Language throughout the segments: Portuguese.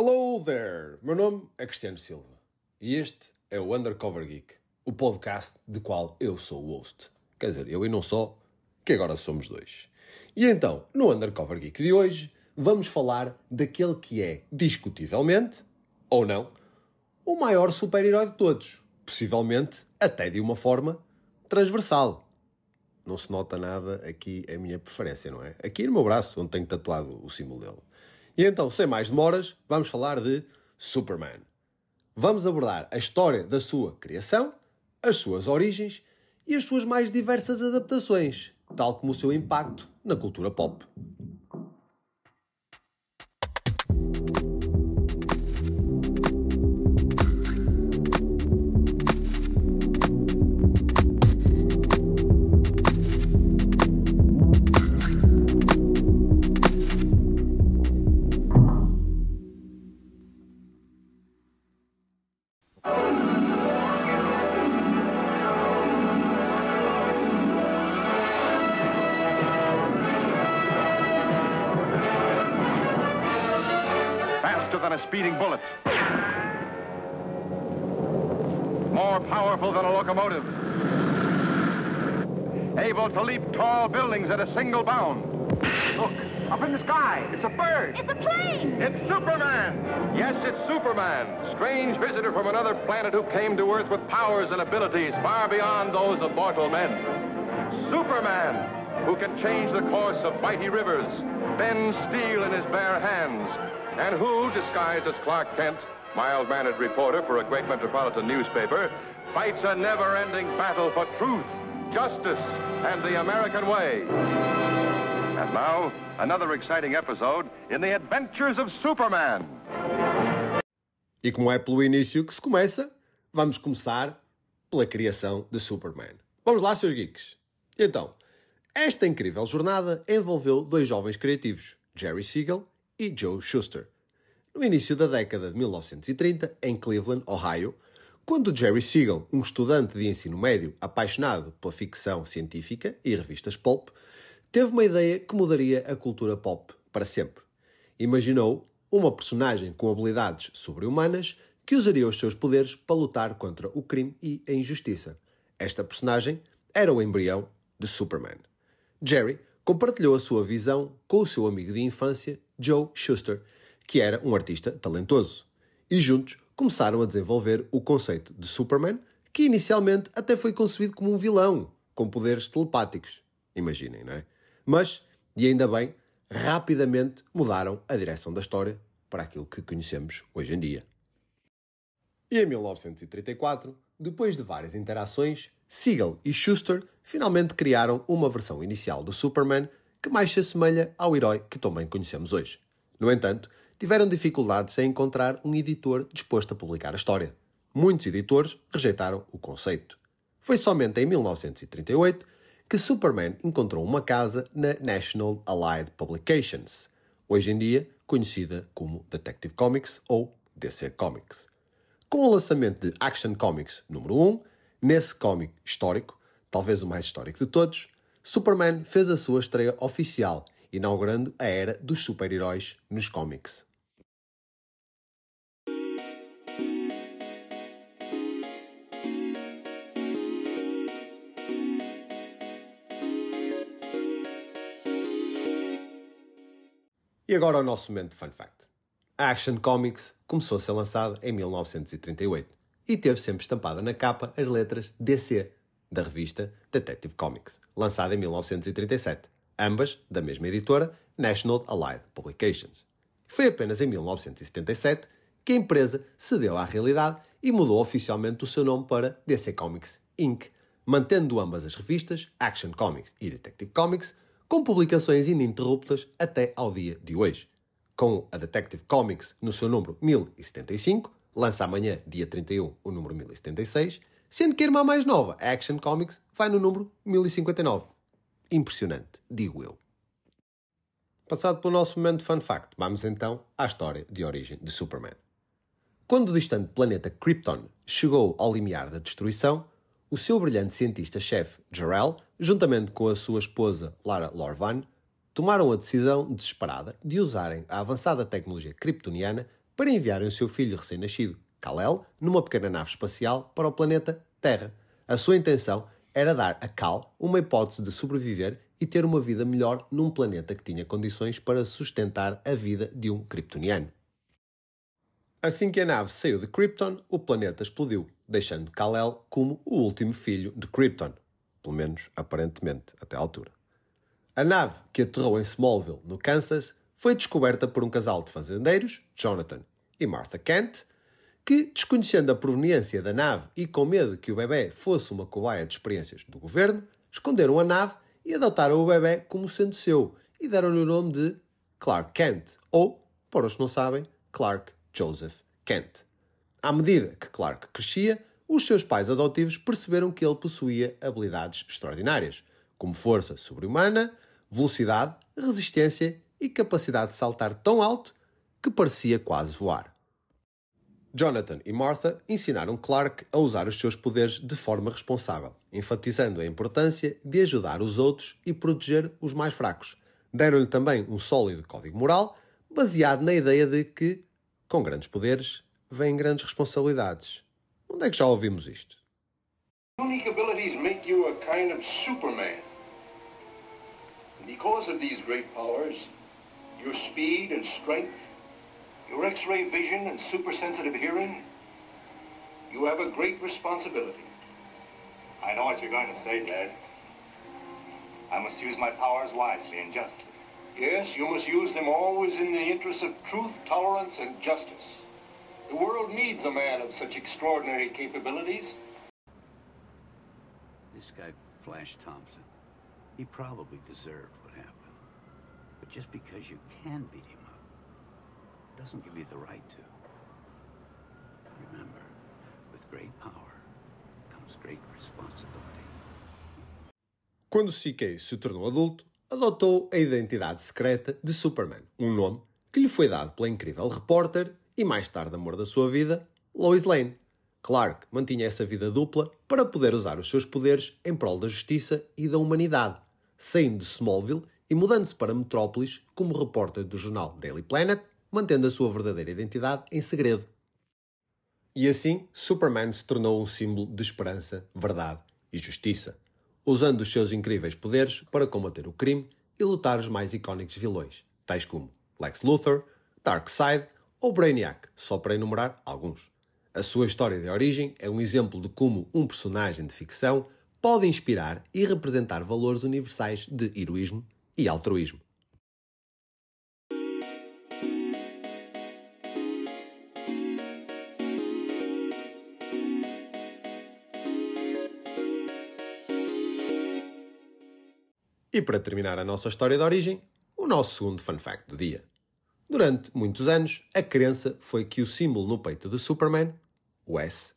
Hello there! Meu nome é Cristiano Silva e este é o Undercover Geek, o podcast de qual eu sou o host. Quer dizer, eu e não só, que agora somos dois. E então, no Undercover Geek de hoje, vamos falar daquele que é, discutivelmente, ou não, o maior super-herói de todos. Possivelmente até de uma forma transversal. Não se nota nada aqui a minha preferência, não é? Aqui no meu braço, onde tenho tatuado o símbolo dele. E então, sem mais demoras, vamos falar de Superman. Vamos abordar a história da sua criação, as suas origens e as suas mais diversas adaptações, tal como o seu impacto na cultura pop. Than a speeding bullet. More powerful than a locomotive. Able to leap tall buildings at a single bound. Look, up in the sky. It's a bird. It's a plane! It's Superman! Yes, it's Superman, strange visitor from another planet who came to Earth with powers and abilities far beyond those of mortal men. Superman, who can change the course of mighty rivers, bend steel in his bare hands, and who, disguised as Clark Kent, mild-mannered reporter for a great metropolitan newspaper, fights a never-ending battle for truth, justice, and the American way. And now, another exciting episode in the adventures of Superman. E como é pelo início que se começa, vamos começar pela criação de Superman. Vamos lá, seus geeks. Então, esta incrível jornada envolveu dois jovens criativos, Jerry Siegel e Joe Shuster. No início da década de 1930, em Cleveland, Ohio, quando Jerry Siegel, um estudante de ensino médio apaixonado pela ficção científica e revistas pulp, teve uma ideia que mudaria a cultura pop para sempre. Imaginou uma personagem com habilidades sobre-humanas que usaria os seus poderes para lutar contra o crime e a injustiça. Esta personagem era o embrião de Superman. Jerry compartilhou a sua visão com o seu amigo de infância, Joe Shuster, que era um artista talentoso. E juntos começaram a desenvolver o conceito de Superman, que inicialmente até foi concebido como um vilão, com poderes telepáticos. Imaginem, não é? Mas, e ainda bem, rapidamente mudaram a direção da história para aquilo que conhecemos hoje em dia. E em 1934, depois de várias interações, Siegel e Schuster finalmente criaram uma versão inicial do Superman que mais se assemelha ao herói que também conhecemos hoje. No entanto, tiveram dificuldades em encontrar um editor disposto a publicar a história. Muitos editores rejeitaram o conceito. Foi somente em 1938 que Superman encontrou uma casa na National Allied Publications, hoje em dia conhecida como Detective Comics ou DC Comics. Com o lançamento de Action Comics número 1, nesse cómic histórico, talvez o mais histórico de todos, Superman fez a sua estreia oficial, inaugurando a era dos super-heróis nos cómics. E agora o nosso momento de fun fact. A Action Comics começou a ser lançada em 1938 e teve sempre estampada na capa as letras DC da revista Detective Comics, lançada em 1937, ambas da mesma editora, National Allied Publications. Foi apenas em 1977 que a empresa cedeu à realidade e mudou oficialmente o seu nome para DC Comics Inc., mantendo ambas as revistas, Action Comics e Detective Comics, com publicações ininterruptas até ao dia de hoje. Com a Detective Comics no seu número 1075, lança amanhã, dia 31, o número 1076, sendo que a irmã mais nova, Action Comics, vai no número 1059. Impressionante, digo eu. Passado pelo nosso momento de fun fact, vamos então à história de origem de Superman. Quando o distante planeta Krypton chegou ao limiar da destruição, o seu brilhante cientista-chefe, Jor-El, juntamente com a sua esposa, Lara Lorvan, tomaram a decisão desesperada de usarem a avançada tecnologia kryptoniana para enviarem o seu filho recém-nascido, Kal-El, numa pequena nave espacial para o planeta Terra. A sua intenção era dar a Kal uma hipótese de sobreviver e ter uma vida melhor num planeta que tinha condições para sustentar a vida de um kryptoniano. Assim que a nave saiu de Krypton, o planeta explodiu, deixando Kal-El como o último filho de Krypton, pelo menos aparentemente até à altura. A nave que aterrou em Smallville, no Kansas, foi descoberta por um casal de fazendeiros, Jonathan e Martha Kent, que, desconhecendo a proveniência da nave e com medo que o bebê fosse uma cobaia de experiências do governo, esconderam a nave e adotaram o bebê como sendo seu e deram-lhe o nome de Clark Kent, ou, para os que não sabem, Clark Joseph Kent. À medida que Clark crescia, os seus pais adotivos perceberam que ele possuía habilidades extraordinárias, como força sobre-humana, velocidade, resistência e capacidade de saltar tão alto que parecia quase voar. Jonathan e Martha ensinaram Clark a usar os seus poderes de forma responsável, enfatizando a importância de ajudar os outros e proteger os mais fracos. Deram-lhe também um sólido código moral, baseado na ideia de que, com grandes poderes, vêm grandes responsabilidades. Onde é que já ouvimos isto? Unique abilities make you a kind of Superman. Because of these great powers, your speed and strength, your X-ray vision and super-sensitive hearing, you have a great responsibility. I know what you're going to say, Dad. I must use my powers wisely and justly. Yes, you must use them always in the interests of truth, tolerance, and justice. The world needs a man of such extraordinary capabilities. This guy, Flash Thompson, he probably deserved what happened. But just because you can beat him up doesn't give you the right to. Remember, with great power comes great responsibility. Quando CK se tornou adulto, adotou a identidade secreta de Superman, um nome que lhe foi dado pela incrível repórter e mais tarde amor da sua vida, Lois Lane. Clark mantinha essa vida dupla para poder usar os seus poderes em prol da justiça e da humanidade, saindo de Smallville e mudando-se para Metrópolis como repórter do jornal Daily Planet, mantendo a sua verdadeira identidade em segredo. E assim, Superman se tornou um símbolo de esperança, verdade e justiça, usando os seus incríveis poderes para combater o crime e lutar os mais icónicos vilões, tais como Lex Luthor, Darkseid ou Brainiac, só para enumerar alguns. A sua história de origem é um exemplo de como um personagem de ficção pode inspirar e representar valores universais de heroísmo e altruísmo. E para terminar a nossa história de origem, o nosso segundo fun fact do dia. Durante muitos anos, a crença foi que o símbolo no peito de Superman, o S,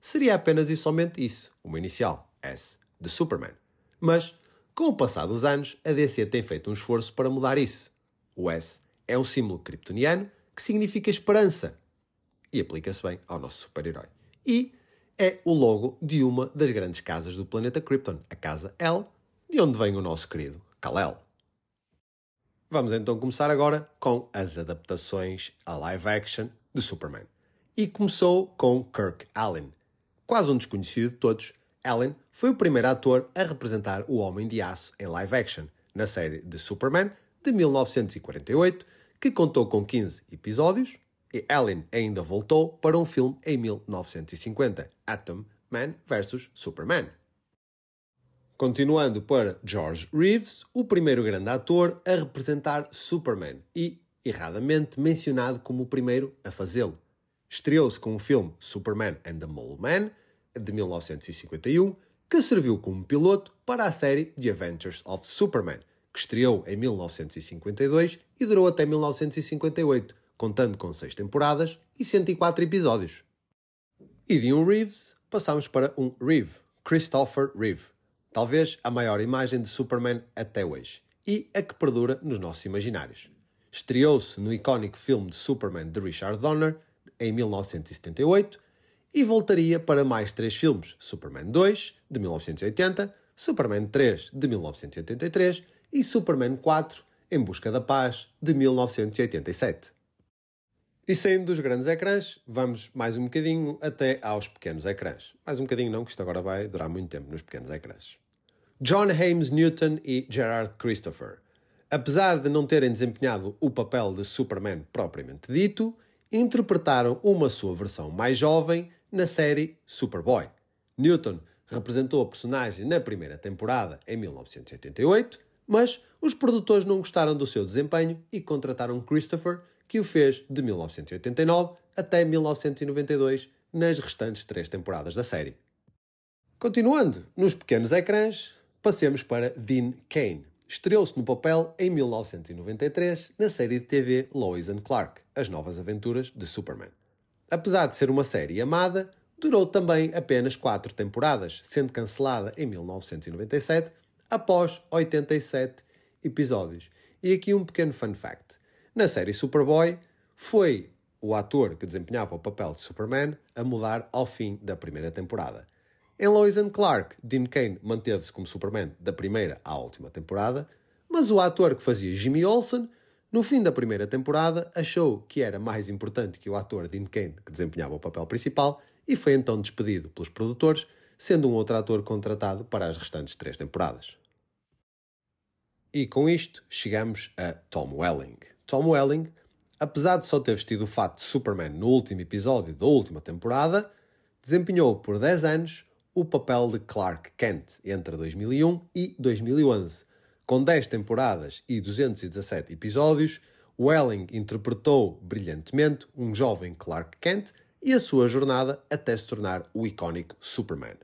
seria apenas e somente isso, uma inicial, S, de Superman. Mas, com o passar dos anos, a DC tem feito um esforço para mudar isso. O S é um símbolo kryptoniano que significa esperança e aplica-se bem ao nosso super-herói. E é o logo de uma das grandes casas do planeta Krypton, a Casa L, de onde vem o nosso querido Kal-El. Vamos então começar agora com as adaptações a live action de Superman. E começou com Kirk Allen. Quase um desconhecido de todos, Allen foi o primeiro ator a representar o Homem de Aço em live action, na série de Superman de 1948, que contou com 15 episódios, e Allen ainda voltou para um filme em 1950, Atom Man vs Superman. Continuando para George Reeves, o primeiro grande ator a representar Superman e, erradamente, mencionado como o primeiro a fazê-lo. Estreou-se com o filme Superman and the Mole Man, de 1951, que serviu como piloto para a série The Adventures of Superman, que estreou em 1952 e durou até 1958, contando com seis temporadas e 104 episódios. E de um Reeves, passamos para um Reeve, Christopher Reeve talvez a maior imagem de Superman até hoje, e a que perdura nos nossos imaginários. Estreou-se no icónico filme de Superman de Richard Donner em 1978 e voltaria para mais três filmes: Superman 2 de 1980, Superman 3 de 1983 e Superman 4 Em Busca da Paz de 1987. E saindo dos grandes ecrãs, vamos mais um bocadinho até aos pequenos ecrãs. Mais um bocadinho não, que isto agora vai durar muito tempo nos pequenos ecrãs. John Hames Newton e Gerard Christopher. Apesar de não terem desempenhado o papel de Superman propriamente dito, interpretaram uma sua versão mais jovem na série Superboy. Newton representou a personagem na primeira temporada em 1988, mas os produtores não gostaram do seu desempenho e contrataram Christopher que o fez de 1989 até 1992 nas restantes três temporadas da série. Continuando nos pequenos ecrãs, passemos para Dean Kane. Estreou-se no papel em 1993 na série de TV Lois and Clark, As Novas Aventuras de Superman. Apesar de ser uma série amada, durou também apenas quatro temporadas, sendo cancelada em 1997 após 87 episódios. E aqui um pequeno fun fact. Na série Superboy, foi o ator que desempenhava o papel de Superman a mudar ao fim da primeira temporada. Em Lois and Clark, Dean Kane manteve-se como Superman da primeira à última temporada, mas o ator que fazia Jimmy Olsen, no fim da primeira temporada, achou que era mais importante que o ator Dean Kane que desempenhava o papel principal e foi então despedido pelos produtores, sendo um outro ator contratado para as restantes três temporadas. E com isto chegamos a Tom Welling. Tom Welling, apesar de só ter vestido o fato de Superman no último episódio da última temporada, desempenhou por 10 anos o papel de Clark Kent entre 2001 e 2011. Com 10 temporadas e 217 episódios, Welling interpretou brilhantemente um jovem Clark Kent e a sua jornada até se tornar o icónico Superman.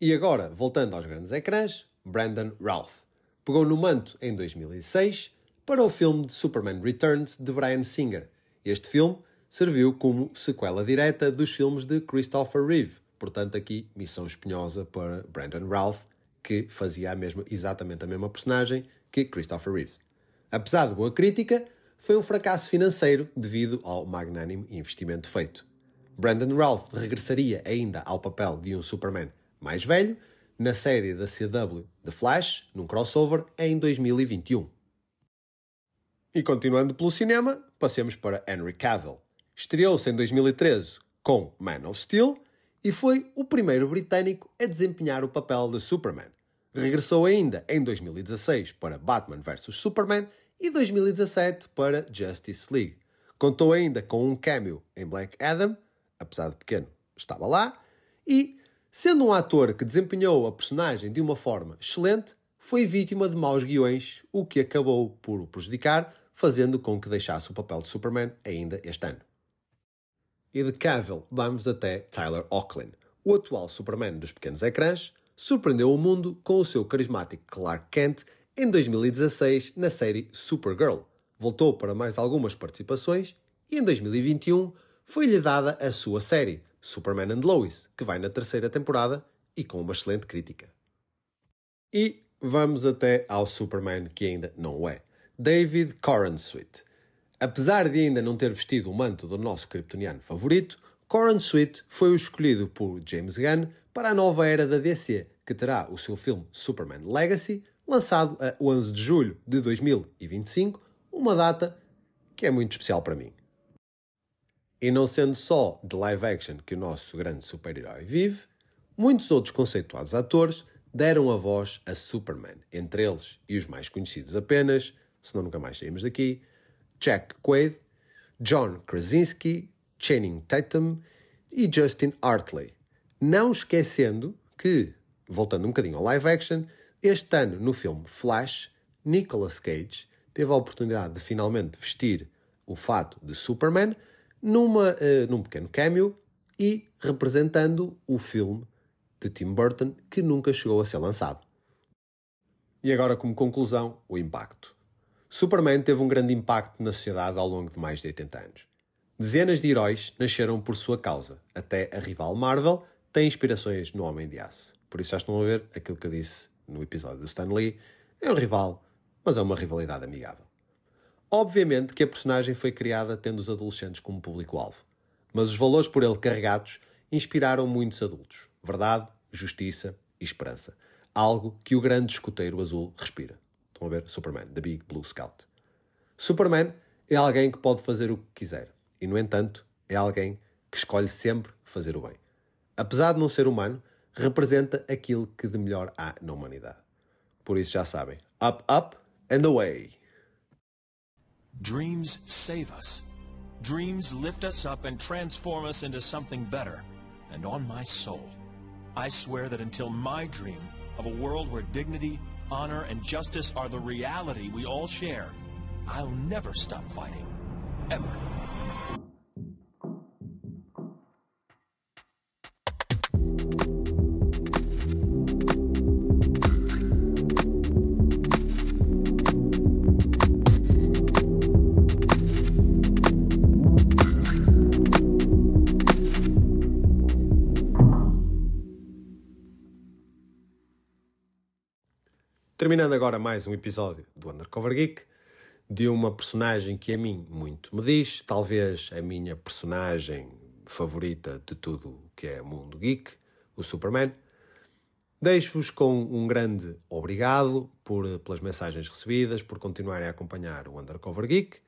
E agora, voltando aos grandes ecrãs, Brandon Routh pegou no manto em 2006 para o filme de Superman Returns de Bryan Singer. Este filme serviu como sequela direta dos filmes de Christopher Reeve, portanto aqui missão espinhosa para Brandon Routh, que fazia a mesma, exatamente a mesma personagem que Christopher Reeve. Apesar de boa crítica, foi um fracasso financeiro devido ao magnânimo investimento feito. Brandon Routh regressaria ainda ao papel de um Superman mais velho na série da CW The Flash, num crossover, em 2021. E continuando pelo cinema, passemos para Henry Cavill. Estreou-se em 2013 com Man of Steel e foi o primeiro britânico a desempenhar o papel de Superman. Regressou ainda em 2016 para Batman vs Superman e 2017 para Justice League. Contou ainda com um cameo em Black Adam, apesar de pequeno, estava lá, e, sendo um ator que desempenhou a personagem de uma forma excelente, foi vítima de maus guiões, o que acabou por o prejudicar fazendo com que deixasse o papel de Superman ainda este ano. E de Cavill vamos até Tyler Hoechlin, o atual Superman dos pequenos ecrãs, surpreendeu o mundo com o seu carismático Clark Kent em 2016 na série Supergirl. Voltou para mais algumas participações e em 2021 foi-lhe dada a sua série Superman and Lois, que vai na terceira temporada e com uma excelente crítica. E vamos até ao Superman que ainda não é. David Corenswet. Apesar de ainda não ter vestido o manto do nosso kryptoniano favorito, Corenswet foi o escolhido por James Gunn para a nova era da DC, que terá o seu filme Superman Legacy, lançado a 11 de julho de 2025, uma data que é muito especial para mim. E não sendo só de live action que o nosso grande super-herói vive, muitos outros conceituados atores deram a voz a Superman, entre eles e os mais conhecidos apenas senão nunca mais saímos daqui, Jack Quaid, John Krasinski, Channing Tatum e Justin Hartley. Não esquecendo que, voltando um bocadinho ao live action, este ano no filme Flash, Nicolas Cage teve a oportunidade de finalmente vestir o fato de Superman numa, uh, num pequeno cameo e representando o filme de Tim Burton que nunca chegou a ser lançado. E agora, como conclusão, o impacto. Superman teve um grande impacto na sociedade ao longo de mais de 80 anos. Dezenas de heróis nasceram por sua causa. Até a rival Marvel tem inspirações no Homem de Aço. Por isso já estão a ver aquilo que eu disse no episódio do Stan Lee. É um rival, mas é uma rivalidade amigável. Obviamente que a personagem foi criada tendo os adolescentes como público-alvo, mas os valores por ele carregados inspiraram muitos adultos. Verdade, justiça e esperança. Algo que o grande escoteiro azul respira. Estão a ver? Superman, The Big Blue Scout. Superman é alguém que pode fazer o que quiser e, no entanto, é alguém que escolhe sempre fazer o bem. Apesar de não ser humano, representa aquilo que de melhor há na humanidade. Por isso já sabem, up, up and away. Dreams save us. Dreams lift us up and transform us into something better. And on my soul, I swear that until my dream of a world where dignity, honor, and justice are the reality we all share, I'll never stop fighting. Ever. Terminando agora mais um episódio do Undercover Geek, de uma personagem que a mim muito me diz, talvez a minha personagem favorita de tudo que é mundo geek, o Superman. Deixo-vos com um grande obrigado por, pelas mensagens recebidas, por continuarem a acompanhar o Undercover Geek.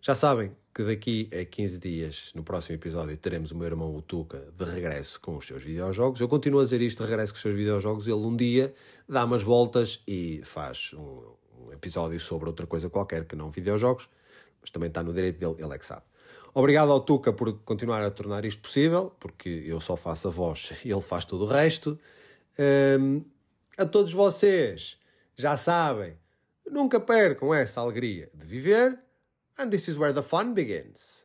Já sabem que daqui a 15 dias, no próximo episódio, teremos o meu irmão o Tuca de regresso com os seus videojogos. Eu continuo a dizer isto de regresso com os seus videojogos. Ele um dia dá umas voltas e faz um, um episódio sobre outra coisa qualquer que não videojogos, mas também está no direito dele, ele é que sabe. Obrigado ao Tuca por continuar a tornar isto possível, porque eu só faço a voz e ele faz tudo o resto. Um, a todos vocês, já sabem, nunca percam essa alegria de viver And this is where the fun begins.